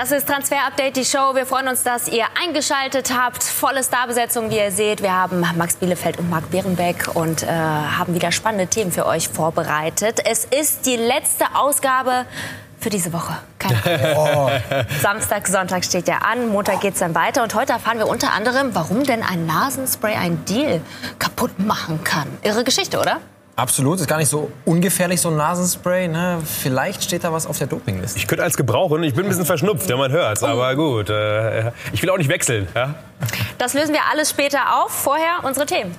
Das ist Transfer Update, die Show. Wir freuen uns, dass ihr eingeschaltet habt. Volle Starbesetzung, wie ihr seht. Wir haben Max Bielefeld und Marc Behrenbeck und äh, haben wieder spannende Themen für euch vorbereitet. Es ist die letzte Ausgabe für diese Woche. Oh. Samstag, Sonntag steht ja an, Montag geht es dann weiter. Und heute erfahren wir unter anderem, warum denn ein Nasenspray ein Deal kaputt machen kann. Irre Geschichte, oder? Absolut, ist gar nicht so ungefährlich, so ein Nasenspray. Ne? Vielleicht steht da was auf der Dopingliste. Ich könnte als gebrauchen, ich bin ein bisschen verschnupft, ja, man hört Aber gut, äh, ich will auch nicht wechseln. Ja? Das lösen wir alles später auf. Vorher unsere Themen.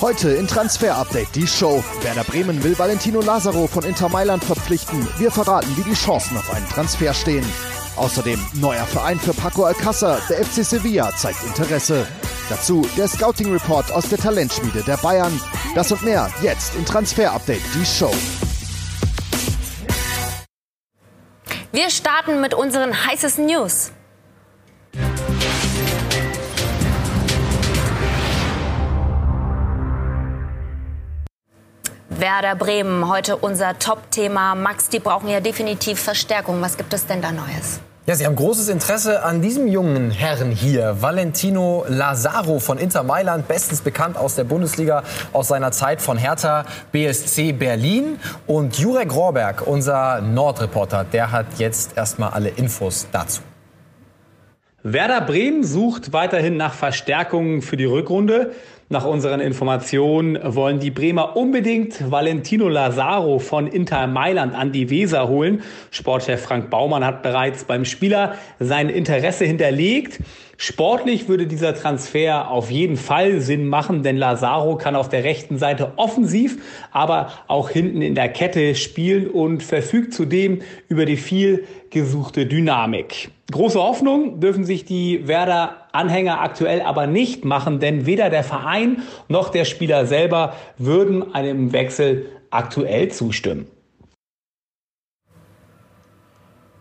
Heute in Transfer Update die Show. Werder Bremen will Valentino Lazaro von Inter Mailand verpflichten. Wir verraten, wie die Chancen auf einen Transfer stehen. Außerdem neuer Verein für Paco Alcázar. Der FC Sevilla zeigt Interesse. Dazu der Scouting Report aus der Talentschmiede der Bayern. Das und mehr jetzt in Transfer Update die Show. Wir starten mit unseren heißesten News. Werder Bremen, heute unser Top-Thema. Max, die brauchen ja definitiv Verstärkung. Was gibt es denn da Neues? Ja, Sie haben großes Interesse an diesem jungen Herrn hier, Valentino Lazaro von Inter Mailand, bestens bekannt aus der Bundesliga, aus seiner Zeit von Hertha BSC Berlin. Und Jurek Rohrberg, unser Nordreporter, der hat jetzt erstmal alle Infos dazu. Werder Bremen sucht weiterhin nach Verstärkungen für die Rückrunde. Nach unseren Informationen wollen die Bremer unbedingt Valentino Lazaro von Inter Mailand an die Weser holen. Sportchef Frank Baumann hat bereits beim Spieler sein Interesse hinterlegt. Sportlich würde dieser Transfer auf jeden Fall Sinn machen, denn Lazaro kann auf der rechten Seite offensiv, aber auch hinten in der Kette spielen und verfügt zudem über die viel gesuchte Dynamik. Große Hoffnung dürfen sich die Werder Anhänger aktuell aber nicht machen, denn weder der Verein noch der Spieler selber würden einem Wechsel aktuell zustimmen.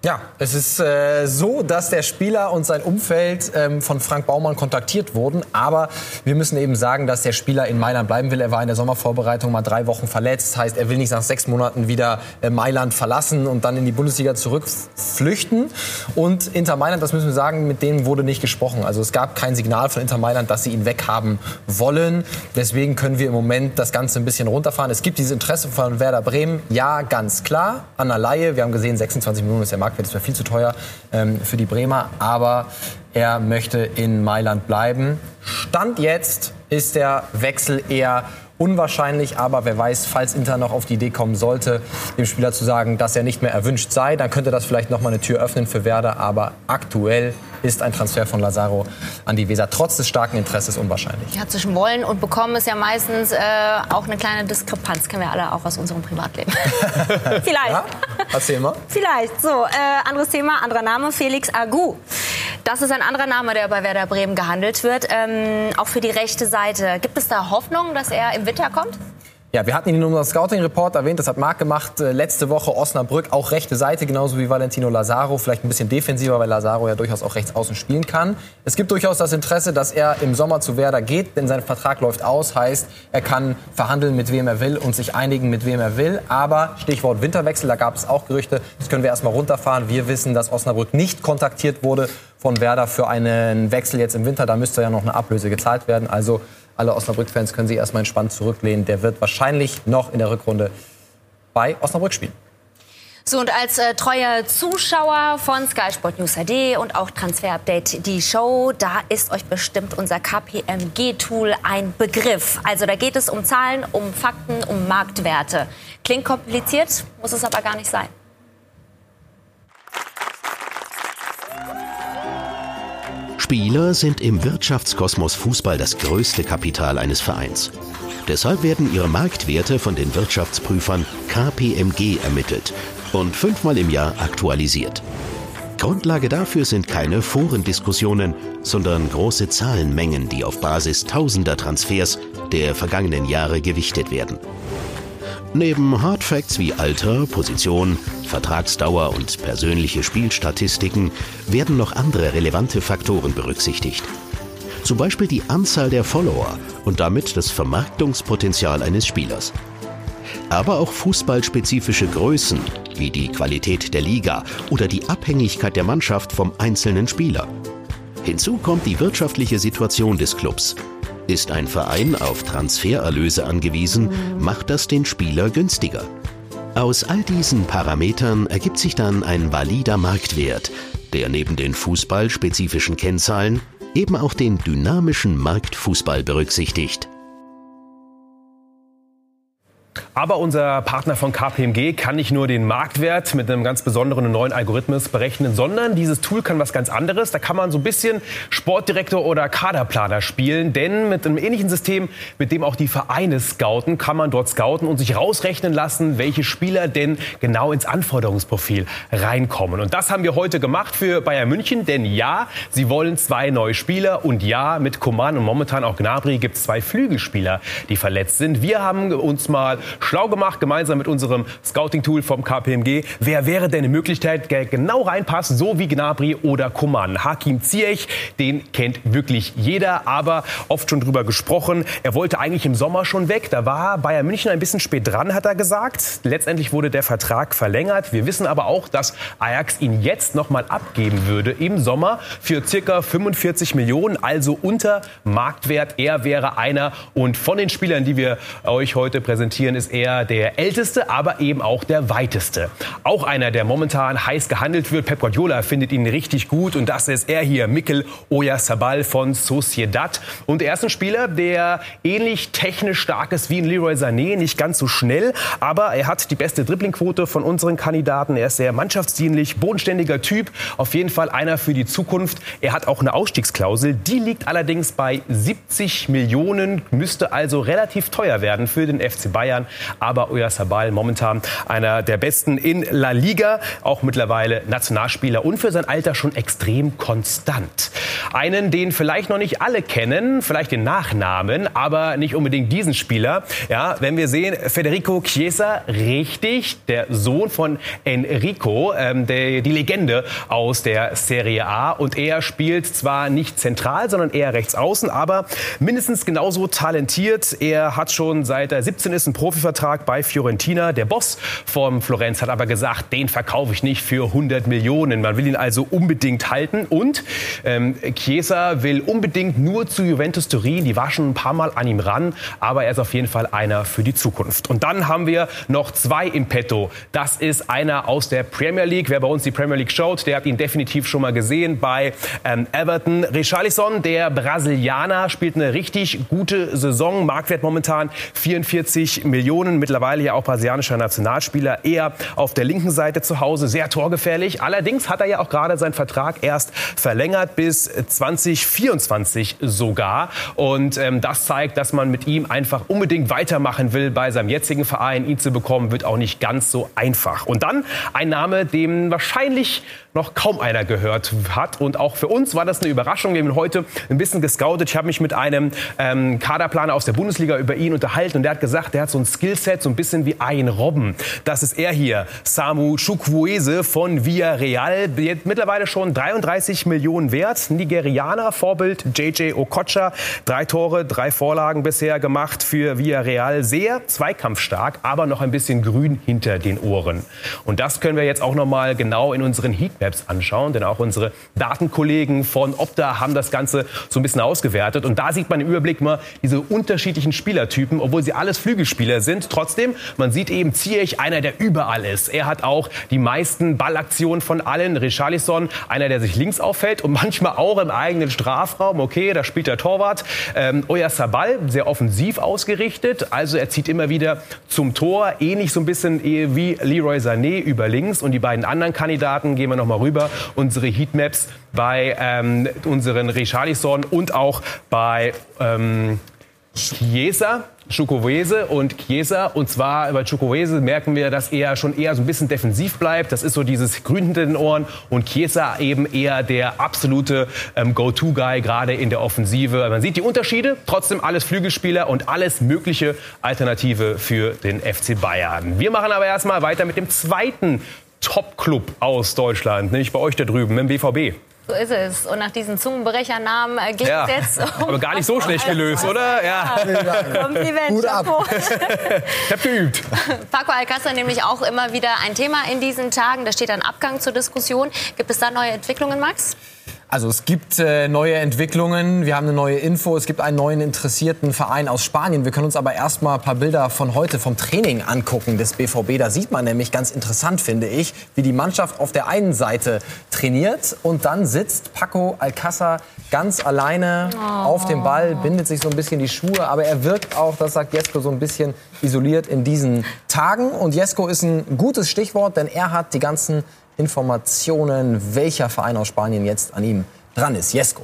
Ja, es ist äh, so, dass der Spieler und sein Umfeld ähm, von Frank Baumann kontaktiert wurden. Aber wir müssen eben sagen, dass der Spieler in Mailand bleiben will. Er war in der Sommervorbereitung mal drei Wochen verletzt. Heißt, er will nicht nach sechs Monaten wieder äh, Mailand verlassen und dann in die Bundesliga zurückflüchten. Und Inter Mailand, das müssen wir sagen, mit denen wurde nicht gesprochen. Also es gab kein Signal von Inter Mailand, dass sie ihn weghaben wollen. Deswegen können wir im Moment das Ganze ein bisschen runterfahren. Es gibt dieses Interesse von Werder Bremen. Ja, ganz klar. An der Laie. Wir haben gesehen, 26 Millionen ist der Markt Marktwert. Das wäre viel zu teuer ähm, für die Bremer. Aber er möchte in Mailand bleiben. Stand jetzt ist der Wechsel eher unwahrscheinlich, aber wer weiß, falls Inter noch auf die Idee kommen sollte, dem Spieler zu sagen, dass er nicht mehr erwünscht sei, dann könnte das vielleicht noch mal eine Tür öffnen für Werder, aber aktuell ist ein Transfer von Lazaro an die Weser trotz des starken Interesses unwahrscheinlich. Ja, zwischen wollen und bekommen ist ja meistens äh, auch eine kleine Diskrepanz. Kennen wir alle auch aus unserem Privatleben. Vielleicht. Ja? Erzähl mal. Vielleicht. So, äh, anderes Thema, anderer Name, Felix Agu. Das ist ein anderer Name, der bei Werder Bremen gehandelt wird. Ähm, auch für die rechte Seite. Gibt es da Hoffnung, dass er im Winter kommt? Ja, wir hatten ihn in unserem Scouting-Report erwähnt, das hat Marc gemacht. Äh, letzte Woche Osnabrück, auch rechte Seite, genauso wie Valentino Lazaro. Vielleicht ein bisschen defensiver, weil Lazaro ja durchaus auch rechts außen spielen kann. Es gibt durchaus das Interesse, dass er im Sommer zu Werder geht, denn sein Vertrag läuft aus. Heißt, er kann verhandeln, mit wem er will und sich einigen, mit wem er will. Aber Stichwort Winterwechsel, da gab es auch Gerüchte. Das können wir erstmal runterfahren. Wir wissen, dass Osnabrück nicht kontaktiert wurde von Werder für einen Wechsel jetzt im Winter. Da müsste ja noch eine Ablöse gezahlt werden. Also alle Osnabrück-Fans können sich erstmal entspannt zurücklehnen. Der wird wahrscheinlich noch in der Rückrunde bei Osnabrück spielen. So, und als äh, treuer Zuschauer von Sky Sport News HD und auch Transfer Update, die Show, da ist euch bestimmt unser KPMG-Tool ein Begriff. Also da geht es um Zahlen, um Fakten, um Marktwerte. Klingt kompliziert, muss es aber gar nicht sein. Spieler sind im Wirtschaftskosmos Fußball das größte Kapital eines Vereins. Deshalb werden ihre Marktwerte von den Wirtschaftsprüfern KPMG ermittelt und fünfmal im Jahr aktualisiert. Grundlage dafür sind keine Forendiskussionen, sondern große Zahlenmengen, die auf Basis tausender Transfers der vergangenen Jahre gewichtet werden. Neben Hardfacts wie Alter, Position, Vertragsdauer und persönliche Spielstatistiken werden noch andere relevante Faktoren berücksichtigt. Zum Beispiel die Anzahl der Follower und damit das Vermarktungspotenzial eines Spielers. Aber auch fußballspezifische Größen wie die Qualität der Liga oder die Abhängigkeit der Mannschaft vom einzelnen Spieler. Hinzu kommt die wirtschaftliche Situation des Clubs. Ist ein Verein auf Transfererlöse angewiesen, macht das den Spieler günstiger. Aus all diesen Parametern ergibt sich dann ein valider Marktwert, der neben den fußballspezifischen Kennzahlen eben auch den dynamischen Marktfußball berücksichtigt. Aber unser Partner von KPMG kann nicht nur den Marktwert mit einem ganz besonderen neuen Algorithmus berechnen, sondern dieses Tool kann was ganz anderes. Da kann man so ein bisschen Sportdirektor oder Kaderplaner spielen, denn mit einem ähnlichen System, mit dem auch die Vereine scouten, kann man dort scouten und sich rausrechnen lassen, welche Spieler denn genau ins Anforderungsprofil reinkommen. Und das haben wir heute gemacht für Bayern München, denn ja, sie wollen zwei neue Spieler und ja, mit Coman und momentan auch Gnabry gibt es zwei Flügelspieler, die verletzt sind. Wir haben uns mal schlau gemacht, gemeinsam mit unserem Scouting-Tool vom KPMG. Wer wäre denn eine Möglichkeit, der genau reinpasst, so wie Gnabry oder Coman? Hakim Ziyech, den kennt wirklich jeder, aber oft schon drüber gesprochen. Er wollte eigentlich im Sommer schon weg. Da war Bayern München ein bisschen spät dran, hat er gesagt. Letztendlich wurde der Vertrag verlängert. Wir wissen aber auch, dass Ajax ihn jetzt noch mal abgeben würde im Sommer für circa 45 Millionen, also unter Marktwert. Er wäre einer und von den Spielern, die wir euch heute präsentieren, ist er der älteste, aber eben auch der weiteste. Auch einer, der momentan heiß gehandelt wird. Pep Guardiola findet ihn richtig gut und das ist er hier, Mikel Oyarzabal von Sociedad. Und er ist ein Spieler, der ähnlich technisch stark ist wie ein Leroy Sané, nicht ganz so schnell, aber er hat die beste Dribblingquote von unseren Kandidaten. Er ist sehr mannschaftsdienlich, bodenständiger Typ, auf jeden Fall einer für die Zukunft. Er hat auch eine Ausstiegsklausel, die liegt allerdings bei 70 Millionen, müsste also relativ teuer werden für den FC Bayern. Aber Oyarzabal momentan einer der besten in La Liga, auch mittlerweile Nationalspieler und für sein Alter schon extrem konstant. Einen, den vielleicht noch nicht alle kennen, vielleicht den Nachnamen, aber nicht unbedingt diesen Spieler. Ja, wenn wir sehen, Federico Chiesa, richtig, der Sohn von Enrico, ähm, der, die Legende aus der Serie A. Und er spielt zwar nicht zentral, sondern eher rechts außen, aber mindestens genauso talentiert. Er hat schon seit er 17 ist ein Profivertrag bei Fiorentina. Der Boss vom Florenz hat aber gesagt, den verkaufe ich nicht für 100 Millionen. Man will ihn also unbedingt halten. Und ähm, Chiesa will unbedingt nur zu Juventus Turin. Die war schon ein paar Mal an ihm ran, aber er ist auf jeden Fall einer für die Zukunft. Und dann haben wir noch zwei im Petto. Das ist einer aus der Premier League. Wer bei uns die Premier League schaut, der hat ihn definitiv schon mal gesehen bei ähm, Everton. Richarlison, der Brasilianer, spielt eine richtig gute Saison. Marktwert momentan 44 Millionen. Mittlerweile ja auch brasilianischer Nationalspieler. Eher auf der linken Seite zu Hause, sehr torgefährlich. Allerdings hat er ja auch gerade seinen Vertrag erst verlängert bis 2024 sogar. Und ähm, das zeigt, dass man mit ihm einfach unbedingt weitermachen will bei seinem jetzigen Verein. Ihn zu bekommen, wird auch nicht ganz so einfach. Und dann ein Name, dem wahrscheinlich noch kaum einer gehört hat. Und auch für uns war das eine Überraschung. Wir haben heute ein bisschen gescoutet. Ich habe mich mit einem ähm, Kaderplaner aus der Bundesliga über ihn unterhalten. Und der hat gesagt, der hat so ein Skillset, so ein bisschen wie ein Robben. Das ist er hier, Samu Chukwueze von Villarreal. Mittlerweile schon 33 Millionen wert. Nigerianer, Vorbild JJ Okocha. Drei Tore, drei Vorlagen bisher gemacht für Villarreal. Sehr zweikampfstark, aber noch ein bisschen grün hinter den Ohren. Und das können wir jetzt auch noch mal genau in unseren Heatmaps anschauen, denn auch unsere Datenkollegen von Opta haben das Ganze so ein bisschen ausgewertet. Und da sieht man im Überblick mal diese unterschiedlichen Spielertypen, obwohl sie alles Flügelspieler sind. Trotzdem, man sieht eben Ziyech, einer, der überall ist. Er hat auch die meisten Ballaktionen von allen. Richarlison, einer, der sich links auffällt und manchmal auch im eigenen Strafraum. Okay, da spielt der Torwart. Ähm, Oyarzabal, sehr offensiv ausgerichtet. Also er zieht immer wieder zum Tor. Ähnlich so ein bisschen wie Leroy Sané über links. Und die beiden anderen Kandidaten gehen wir noch mal rüber. Unsere Heatmaps bei ähm, unseren Richarlison und auch bei ähm, Chiesa. Chukwueze und Chiesa. Und zwar bei Chukwueze merken wir, dass er schon eher so ein bisschen defensiv bleibt. Das ist so dieses Grün hinter den Ohren. Und Chiesa eben eher der absolute ähm, Go-To-Guy, gerade in der Offensive. Man sieht die Unterschiede. Trotzdem alles Flügelspieler und alles mögliche Alternative für den FC Bayern. Wir machen aber erstmal weiter mit dem zweiten Top-Club aus Deutschland, nämlich bei euch da drüben im BVB. So ist es. Und nach diesen Zungenbrechernamen äh, geht Ja. es jetzt um Aber gar nicht so schlecht gelöst, oder? Ja. Kompliment. Hut ab. Ich hab geübt. Paco Alcázar nämlich auch immer wieder ein Thema in diesen Tagen. Da steht ein Abgang zur Diskussion. Gibt es da neue Entwicklungen, Max? Also es gibt äh, neue Entwicklungen, wir haben eine neue Info, es gibt einen neuen interessierten Verein aus Spanien. Wir können uns aber erst mal ein paar Bilder von heute vom Training angucken des BVB. Da sieht man nämlich ganz interessant, finde ich, wie die Mannschaft auf der einen Seite trainiert und dann sitzt Paco Alcázar ganz alleine auf dem Ball, bindet sich so ein bisschen die Schuhe, aber er wirkt auch, das sagt Jesko, so ein bisschen isoliert in diesen Tagen. Und Jesko ist ein gutes Stichwort, denn er hat die ganzen Informationen, welcher Verein aus Spanien jetzt an ihm dran ist. Jesko.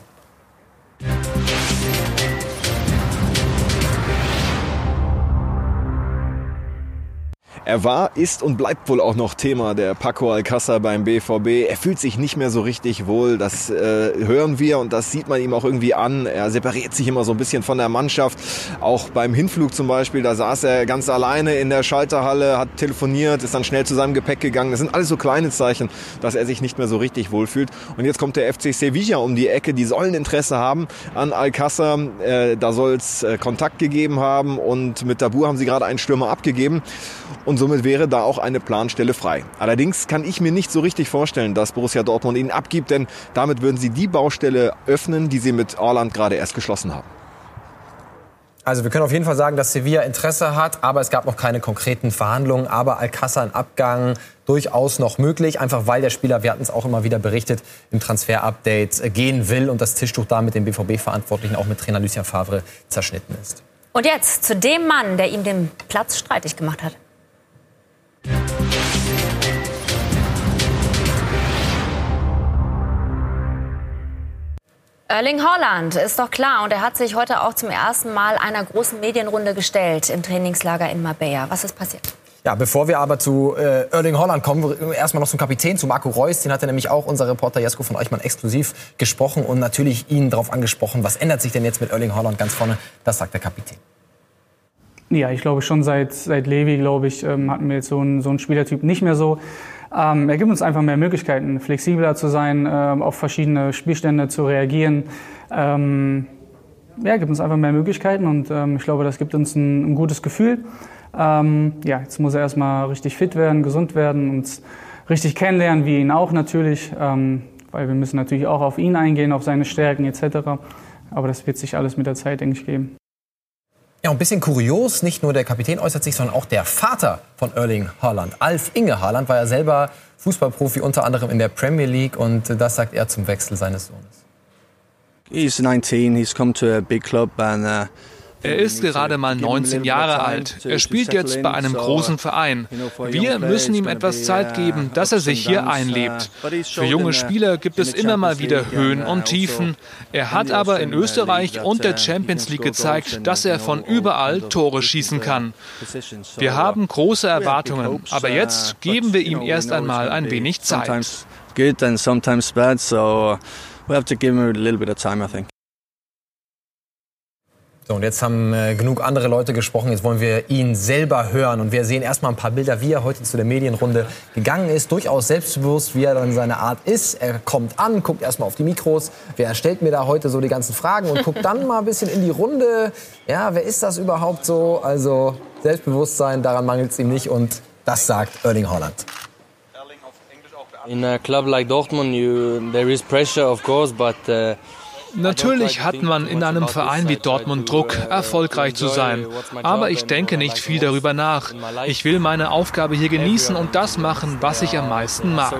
Er war, ist und bleibt wohl auch noch Thema der Paco Alcázar beim BVB. Er fühlt sich nicht mehr so richtig wohl. Das äh, hören wir und das sieht man ihm auch irgendwie an. Er separiert sich immer so ein bisschen von der Mannschaft. Auch beim Hinflug zum Beispiel, da saß er ganz alleine in der Schalterhalle, hat telefoniert, ist dann schnell zu seinem Gepäck gegangen. Das sind alles so kleine Zeichen, dass er sich nicht mehr so richtig wohlfühlt. Und jetzt kommt der FC Sevilla um die Ecke. Die sollen Interesse haben an Alcázar. Äh, da soll es äh, Kontakt gegeben haben und mit Dabur haben sie gerade einen Stürmer abgegeben und somit wäre da auch eine Planstelle frei. Allerdings kann ich mir nicht so richtig vorstellen, dass Borussia Dortmund ihn abgibt, denn damit würden sie die Baustelle öffnen, die sie mit Orland gerade erst geschlossen haben. Also wir können auf jeden Fall sagen, dass Sevilla Interesse hat, aber es gab noch keine konkreten Verhandlungen. Aber Alcázar ein Abgang durchaus noch möglich, einfach weil der Spieler, wir hatten es auch immer wieder berichtet, im Transfer-Update gehen will und das Tischtuch da mit dem BVB-Verantwortlichen, auch mit Trainer Lucien Favre, zerschnitten ist. Und jetzt zu dem Mann, der ihm den Platz streitig gemacht hat. Erling Haaland ist doch klar und er hat sich heute auch zum ersten Mal einer großen Medienrunde gestellt im Trainingslager in Marbella. Was ist passiert? Ja, bevor wir aber zu äh, Erling Haaland kommen, erstmal noch zum Kapitän, zu Marco Reus. Den hat ja nämlich auch unser Reporter Jesko von Eichmann exklusiv gesprochen und natürlich ihn darauf angesprochen, was ändert sich denn jetzt mit Erling Haaland ganz vorne? Das sagt der Kapitän. Ja, ich glaube schon seit, seit Levi, glaube ich, ähm, hatten wir jetzt so einen, so einen Spielertyp nicht mehr so. Ähm, er gibt uns einfach mehr Möglichkeiten, flexibler zu sein, ähm, auf verschiedene Spielstände zu reagieren. Ähm, ja, gibt uns einfach mehr Möglichkeiten und ähm, ich glaube, das gibt uns ein, ein gutes Gefühl. Ähm, ja, jetzt muss er erstmal richtig fit werden, gesund werden, uns richtig kennenlernen, wie ihn auch natürlich, ähm, weil wir müssen natürlich auch auf ihn eingehen, auf seine Stärken etc. Aber das wird sich alles mit der Zeit, denke ich, geben. Ja, ein bisschen kurios, nicht nur der Kapitän äußert sich, sondern auch der Vater von Erling Haaland. Alf Inge Haaland war ja selber Fußballprofi, unter anderem in der Premier League. Und das sagt er zum Wechsel seines Sohnes. He's 19, he's come to a big club and uh, Er ist gerade mal 19 Jahre alt. Er spielt jetzt bei einem großen Verein. Wir müssen ihm etwas Zeit geben, dass er sich hier einlebt. Für junge Spieler gibt es immer mal wieder Höhen und Tiefen. Er hat aber in Österreich und der Champions League gezeigt, dass er von überall Tore schießen kann. Wir haben große Erwartungen, aber jetzt geben wir ihm erst einmal ein wenig Zeit. Good and sometimes bad, so we have to give him a little bit of time, I think. So, und jetzt haben äh, genug andere Leute gesprochen. Jetzt wollen wir ihn selber hören. Und wir sehen erstmal ein paar Bilder, wie er heute zu der Medienrunde gegangen ist. Durchaus selbstbewusst, wie er dann seine Art ist. Er kommt an, guckt erstmal auf die Mikros. Wer stellt mir da heute so die ganzen Fragen und guckt dann mal ein bisschen in die Runde. Ja, wer ist das überhaupt so? Also Selbstbewusstsein, daran mangelt es ihm nicht. Und das sagt Erling Haaland. In a club like Dortmund, you, there is pressure, of course, but uh, Natürlich hat man in einem Verein wie Dortmund Druck, erfolgreich zu sein. Aber ich denke nicht viel darüber nach. Ich will meine Aufgabe hier genießen und das machen, was ich am meisten mag.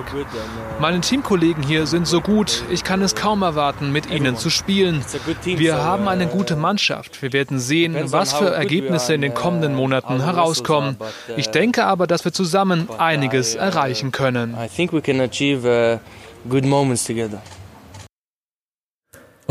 Meine Teamkollegen hier sind so gut, ich kann es kaum erwarten, mit ihnen zu spielen. Wir haben eine gute Mannschaft. Wir werden sehen, was für Ergebnisse in den kommenden Monaten herauskommen. Ich denke aber, dass wir zusammen einiges erreichen können. I think we can achieve uh, good moments together.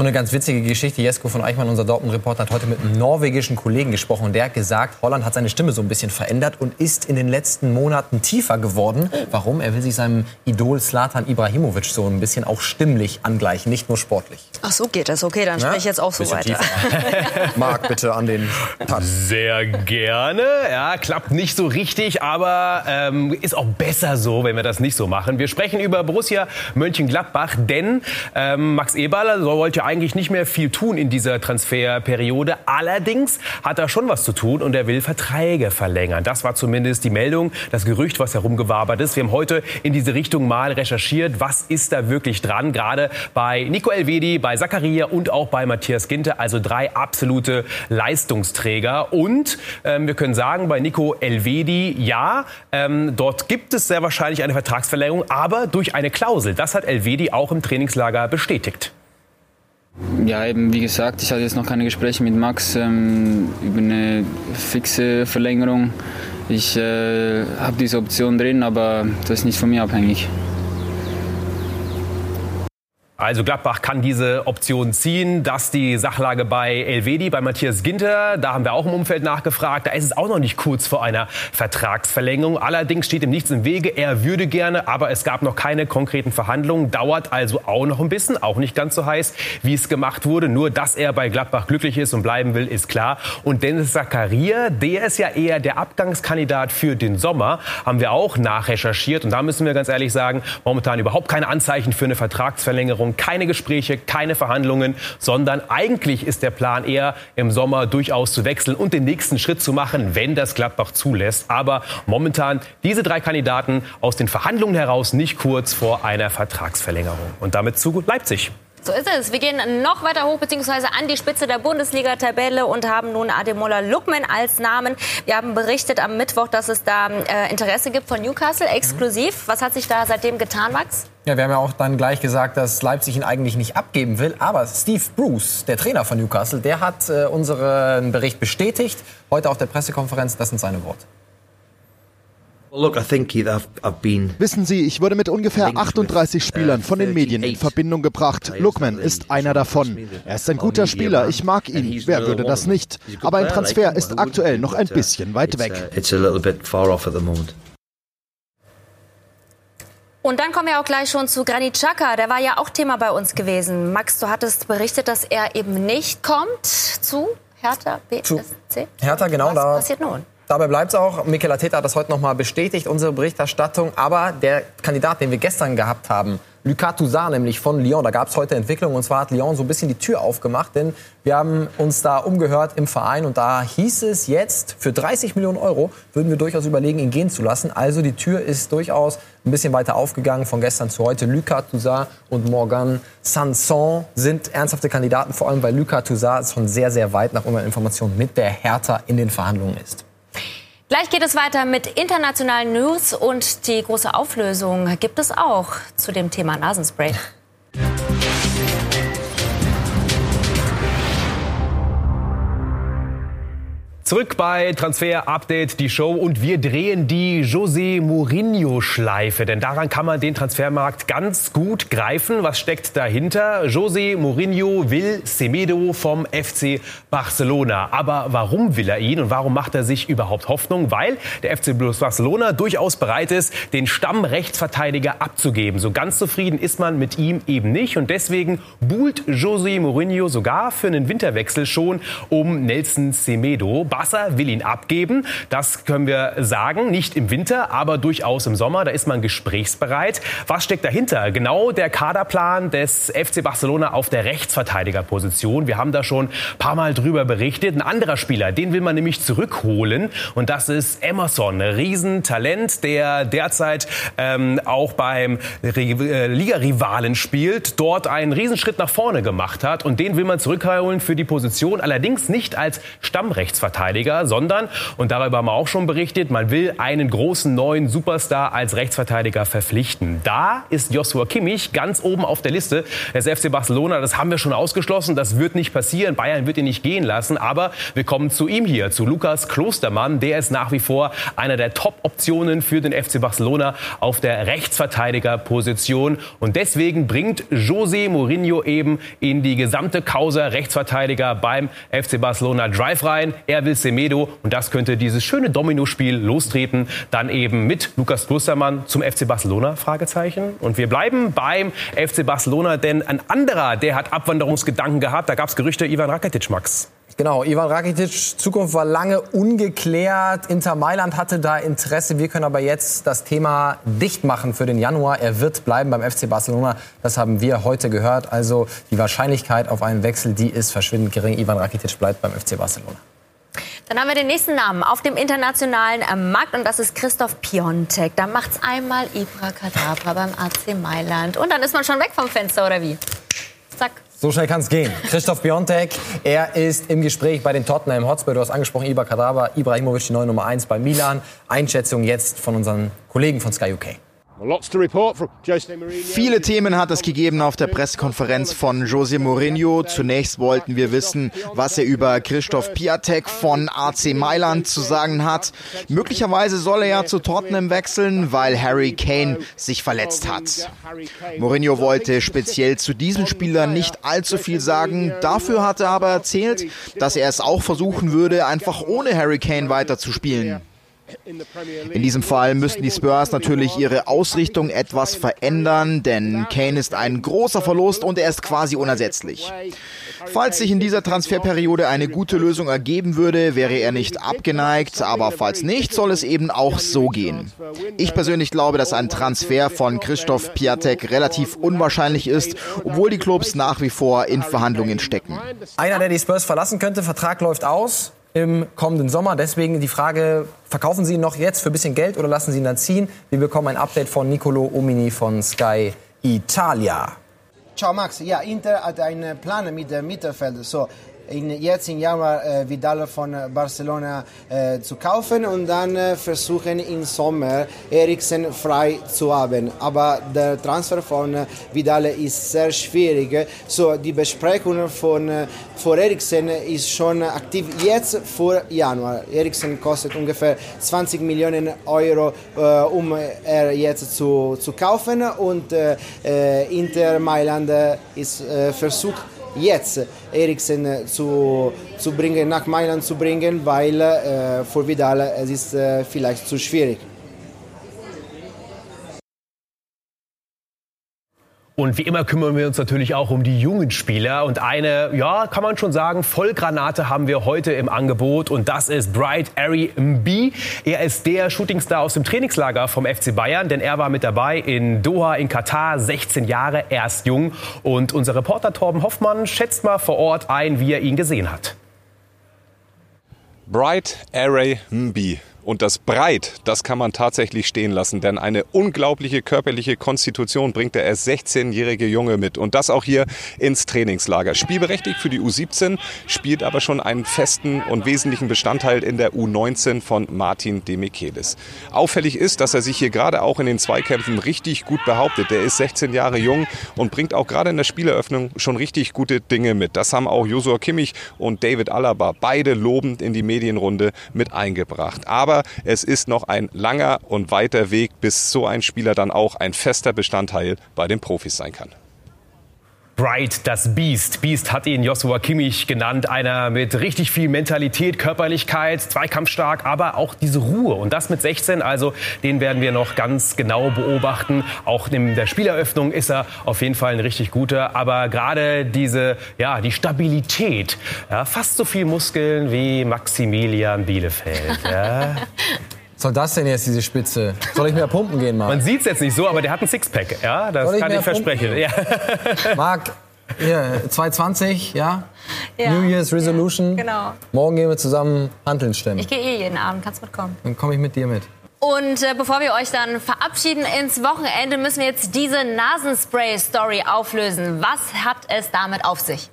Nur eine ganz witzige Geschichte. Jesko von Eichmann, unser Dortmund-Reporter, hat heute mit einem norwegischen Kollegen gesprochen. Und der hat gesagt, Holland hat seine Stimme so ein bisschen verändert und ist in den letzten Monaten tiefer geworden. Warum? Er will sich seinem Idol Slatan Ibrahimovic so ein bisschen auch stimmlich angleichen, nicht nur sportlich. Ach so geht das. Okay, dann spreche ich jetzt auch so weiter. Marc, bitte an den Tat. Sehr gerne. Ja, klappt nicht so richtig, aber ähm, ist auch besser so, wenn wir das nicht so machen. Wir sprechen über Borussia Mönchengladbach, denn ähm, Max Eberl wollte eigentlich nicht mehr viel tun in dieser Transferperiode. Allerdings hat er schon was zu tun und er will Verträge verlängern. Das war zumindest die Meldung, das Gerücht, was herumgewabert ist. Wir haben heute in diese Richtung mal recherchiert, was ist da wirklich dran, gerade bei Nico Elvedi, bei Zakaria und auch bei Matthias Ginter, also drei absolute Leistungsträger. Und ähm, wir können sagen, bei Nico Elvedi, ja, ähm, dort gibt es sehr wahrscheinlich eine Vertragsverlängerung, aber durch eine Klausel. Das hat Elvedi auch im Trainingslager bestätigt. Ja, eben wie gesagt, ich hatte jetzt noch keine Gespräche mit Max ähm, über eine fixe Verlängerung. Ich äh, habe diese Option drin, aber das ist nicht von mir abhängig. Also Gladbach kann diese Option ziehen. dass die Sachlage bei Elvedi, bei Matthias Ginter. Da haben wir auch im Umfeld nachgefragt. Da ist es auch noch nicht kurz vor einer Vertragsverlängerung. Allerdings steht ihm nichts im Wege. Er würde gerne, aber es gab noch keine konkreten Verhandlungen. Dauert also auch noch ein bisschen. Auch nicht ganz so heiß, wie es gemacht wurde. Nur, dass er bei Gladbach glücklich ist und bleiben will, ist klar. Und Dennis Zakaria, der ist ja eher der Abgangskandidat für den Sommer. Haben wir auch nachrecherchiert. Und da müssen wir ganz ehrlich sagen, momentan überhaupt keine Anzeichen für eine Vertragsverlängerung keine Gespräche, keine Verhandlungen, sondern eigentlich ist der Plan eher im Sommer durchaus zu wechseln und den nächsten Schritt zu machen, wenn das Gladbach zulässt. Aber momentan diese drei Kandidaten aus den Verhandlungen heraus nicht kurz vor einer Vertragsverlängerung. Und damit zu Leipzig. So ist es. Wir gehen noch weiter hoch bzw. an die Spitze der Bundesliga-Tabelle und haben nun Ademola Lukman als Namen. Wir haben berichtet am Mittwoch, dass es da äh, Interesse gibt von Newcastle exklusiv. Was hat sich da seitdem getan, Max? Ja, wir haben ja auch dann gleich gesagt, dass Leipzig ihn eigentlich nicht abgeben will. Aber Steve Bruce, der Trainer von Newcastle, der hat äh, unseren Bericht bestätigt. Heute auf der Pressekonferenz. Das sind seine Worte. Wissen Sie, ich wurde mit ungefähr 38 uh, Spielern von den Medien in Verbindung gebracht. Lookman ist einer davon. Er ist ein guter Spieler, ich mag ihn. Wer würde das nicht? Aber ein Transfer ist aktuell noch ein uh, bisschen weit weg. Und dann kommen wir auch gleich schon zu Granit Xhaka. Der war ja auch Thema bei uns gewesen. Max, du hattest berichtet, dass er eben nicht kommt zu Hertha BSC. Hertha, genau. Was da passiert nun? Dabei bleibt es auch. Mikel Arteta hat das heute noch mal bestätigt, unsere Berichterstattung. Aber der Kandidat, den wir gestern gehabt haben, Lucas Toussaint nämlich von Lyon. Da gab es heute Entwicklung und zwar hat Lyon so ein bisschen die Tür aufgemacht, denn wir haben uns da umgehört im Verein und da hieß es jetzt, für 30 Millionen Euro würden wir durchaus überlegen, ihn gehen zu lassen. Also die Tür ist durchaus ein bisschen weiter aufgegangen von gestern zu heute. Lucas Toussaint und Morgan Sanson sind ernsthafte Kandidaten, vor allem weil Lucas Toussaint schon sehr, sehr weit nach unseren Informationen mit der Hertha in den Verhandlungen ist. Gleich geht es weiter mit internationalen News und die große Auflösung gibt es auch zu dem Thema Nasenspray. Zurück bei Transfer Update, die Show und wir drehen die José Mourinho Schleife, denn daran kann man den Transfermarkt ganz gut greifen. Was steckt dahinter? José Mourinho will Semedo vom FC Barcelona. Aber warum will er ihn und warum macht er sich überhaupt Hoffnung? Weil der FC Barcelona durchaus bereit ist, den Stammrechtsverteidiger abzugeben. So ganz zufrieden ist man mit ihm eben nicht und deswegen buhlt José Mourinho sogar für einen Winterwechsel schon um Nelson Semedo. Wasser, will ihn abgeben. Das können wir sagen. Nicht im Winter, aber durchaus im Sommer. Da ist man gesprächsbereit. Was steckt dahinter? Genau der Kaderplan des FC Barcelona auf der Rechtsverteidigerposition. Wir haben da schon ein paar Mal drüber berichtet. Ein anderer Spieler, den will man nämlich zurückholen. Und das ist Emerson. Riesentalent, der derzeit ähm, auch beim äh, Liga-Rivalen spielt. Dort einen Riesenschritt nach vorne gemacht hat. Und den will man zurückholen für die Position. Allerdings nicht als Stammrechtsverteidiger Rechtsverteidiger, sondern, und darüber haben wir auch schon berichtet, man will einen großen neuen Superstar als Rechtsverteidiger verpflichten. Da ist Joshua Kimmich ganz oben auf der Liste des FC Barcelona. Das haben wir schon ausgeschlossen. Das wird nicht passieren. Bayern wird ihn nicht gehen lassen. Aber wir kommen zu ihm hier, zu Lukas Klostermann. Der ist nach wie vor einer der Top-Optionen für den FC Barcelona auf der Rechtsverteidigerposition. Und deswegen bringt José Mourinho eben in die gesamte Causa Rechtsverteidiger beim FC Barcelona Drive rein. Er will Semedo und das könnte dieses schöne Domino-Spiel lostreten. Dann eben mit Lukas Klostermann zum FC Barcelona? Fragezeichen. Und wir bleiben beim FC Barcelona, denn ein anderer, der hat Abwanderungsgedanken gehabt. Da gab es Gerüchte, Ivan Rakitic, Max. Genau, Ivan Rakitic Zukunft war lange ungeklärt. Inter Mailand hatte da Interesse. Wir können aber jetzt das Thema dicht machen für den Januar. Er wird bleiben beim FC Barcelona. Das haben wir heute gehört. Also die Wahrscheinlichkeit auf einen Wechsel, die ist verschwindend gering. Ivan Rakitic bleibt beim FC Barcelona. Dann haben wir den nächsten Namen auf dem internationalen äh, Markt und das ist Christoph Piontek. Da macht's einmal Ibra Kadabra beim AC Mailand und dann ist man schon weg vom Fenster oder wie? Zack. So schnell kann es gehen. Christoph Piontek, er ist im Gespräch bei den Tottenham Hotspur. Du hast angesprochen, Ibra Kadabra, Ibrahimovic, die neue Nummer 1 bei Milan. Einschätzung jetzt von unseren Kollegen von Sky UK. Viele Themen hat es gegeben auf der Pressekonferenz von José Mourinho. Zunächst wollten wir wissen, was er über Christoph Piatek von AC Mailand zu sagen hat. Möglicherweise soll er ja zu Tottenham wechseln, weil Harry Kane sich verletzt hat. Mourinho wollte speziell zu diesem Spieler nicht allzu viel sagen. Dafür hat er aber erzählt, dass er es auch versuchen würde, einfach ohne Harry Kane weiterzuspielen. In diesem Fall müssten die Spurs natürlich ihre Ausrichtung etwas verändern, denn Kane ist ein großer Verlust und er ist quasi unersetzlich. Falls sich in dieser Transferperiode eine gute Lösung ergeben würde, wäre er nicht abgeneigt, aber falls nicht, soll es eben auch so gehen. Ich persönlich glaube, dass ein Transfer von Christoph Piatek relativ unwahrscheinlich ist, obwohl die Clubs nach wie vor in Verhandlungen stecken. Einer, der die Spurs verlassen könnte, Vertrag läuft aus im kommenden Sommer. Deswegen die Frage, verkaufen Sie ihn noch jetzt für ein bisschen Geld oder lassen Sie ihn dann ziehen? Wir bekommen ein Update von Nicolo Omini von Sky Italia. Ciao Max, ja, Inter hat einen Plan mit dem Mittelfeld. So, in, jetzt im Januar äh, Vidal von Barcelona äh, zu kaufen und dann äh, versuchen im Sommer Eriksen frei zu haben. Aber der Transfer von Vidal ist sehr schwierig. So die Besprechung von, von Eriksen ist schon aktiv jetzt vor Januar. Eriksen kostet ungefähr 20 Millionen Euro, äh, um er jetzt zu, zu kaufen und äh, Inter Mailand ist äh, versucht jetzt Eriksen zu, zu bringen, nach Mailand zu bringen, weil äh, für Vidal es ist äh, vielleicht zu schwierig. Und wie immer kümmern wir uns natürlich auch um die jungen Spieler. Und eine, ja, kann man schon sagen, Vollgranate haben wir heute im Angebot. Und das ist Bright Ari Mb. Er ist der Shootingstar aus dem Trainingslager vom FC Bayern, denn er war mit dabei in Doha in Katar, 16 Jahre, erst jung. Und unser Reporter Torben Hoffmann schätzt mal vor Ort ein, wie er ihn gesehen hat. Bright Array Mb. Und das Breit, das kann man tatsächlich stehen lassen, denn eine unglaubliche körperliche Konstitution bringt der erst 16-jährige Junge mit. Und das auch hier ins Trainingslager. Spielberechtigt für die U17, spielt aber schon einen festen und wesentlichen Bestandteil in der U19 von Martin Demichelis. Auffällig ist, dass er sich hier gerade auch in den Zweikämpfen richtig gut behauptet. Der ist 16 Jahre jung und bringt auch gerade in der Spieleröffnung schon richtig gute Dinge mit. Das haben auch Josua Kimmich und David Alaba beide lobend in die Medienrunde mit eingebracht. Aber aber es ist noch ein langer und weiter Weg, bis so ein Spieler dann auch ein fester Bestandteil bei den Profis sein kann. Bright, das Beast. Beast hat ihn Joshua Kimmich genannt. Einer mit richtig viel Mentalität, Körperlichkeit, zweikampfstark, aber auch diese Ruhe. Und das mit 16, also den werden wir noch ganz genau beobachten. Auch in der Spieleröffnung ist er auf jeden Fall ein richtig guter. Aber gerade diese, ja, die Stabilität, ja, fast so viel Muskeln wie Maximilian Bielefeld. Ja. Was soll das denn jetzt, diese Spitze? Soll ich mehr pumpen gehen, Marc? Man sieht es jetzt nicht so, aber der hat ein Sixpack. Ja, das kann ich versprechen. Ja. Marc, hier, 220, ja? ja? New Year's Resolution. Genau. Morgen gehen wir zusammen Hanteln stemmen. Ich gehe eh jeden Abend, kannst mitkommen. Dann komme ich mit dir mit. Und äh, bevor wir euch dann verabschieden ins Wochenende, müssen wir jetzt diese Nasenspray-Story auflösen. Was hat es damit auf sich?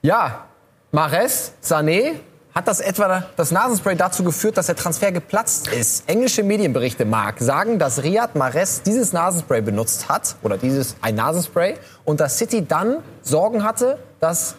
Ja, Mares, Sané Hat das etwa das Nasenspray dazu geführt, dass der Transfer geplatzt ist? Englische Medienberichte, Marc, sagen, dass Riyad Mahrez dieses Nasenspray benutzt hat, oder dieses, ein Nasenspray, und dass City dann Sorgen hatte, dass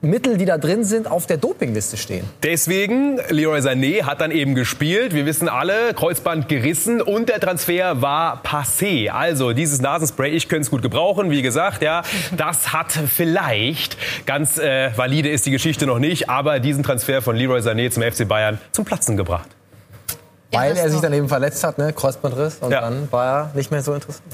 Mittel, die da drin sind, auf der Dopingliste stehen. Deswegen, Leroy Sané hat dann eben gespielt. Wir wissen alle, Kreuzband gerissen und der Transfer war passé. Also dieses Nasenspray, ich könnte es gut gebrauchen. Wie gesagt, ja, das hat vielleicht, ganz äh, valide ist die Geschichte noch nicht, aber diesen Transfer von Leroy Sané zum FC Bayern zum Platzen gebracht. Weil er sich dann eben verletzt hat, ne? Kreuzbandriss, und ja. dann war er nicht mehr so interessant.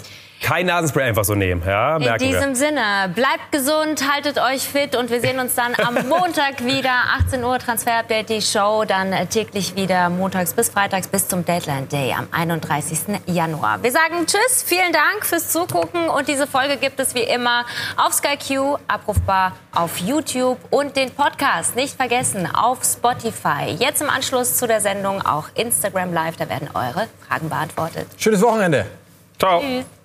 Kein Nasenspray einfach so nehmen. Ja, In diesem wir. Sinne, bleibt gesund, haltet euch fit und wir sehen uns dann am Montag wieder. 18 Uhr Transfer Update, die Show. Dann äh, täglich wieder montags bis freitags bis zum Deadline Day am 31. Januar. Wir sagen Tschüss, vielen Dank fürs Zugucken und diese Folge gibt es wie immer auf Sky Q, abrufbar auf YouTube und den Podcast nicht vergessen auf Spotify. Jetzt im Anschluss zu der Sendung auch Instagram Live, da werden eure Fragen beantwortet. Schönes Wochenende. Ciao. Tschüss.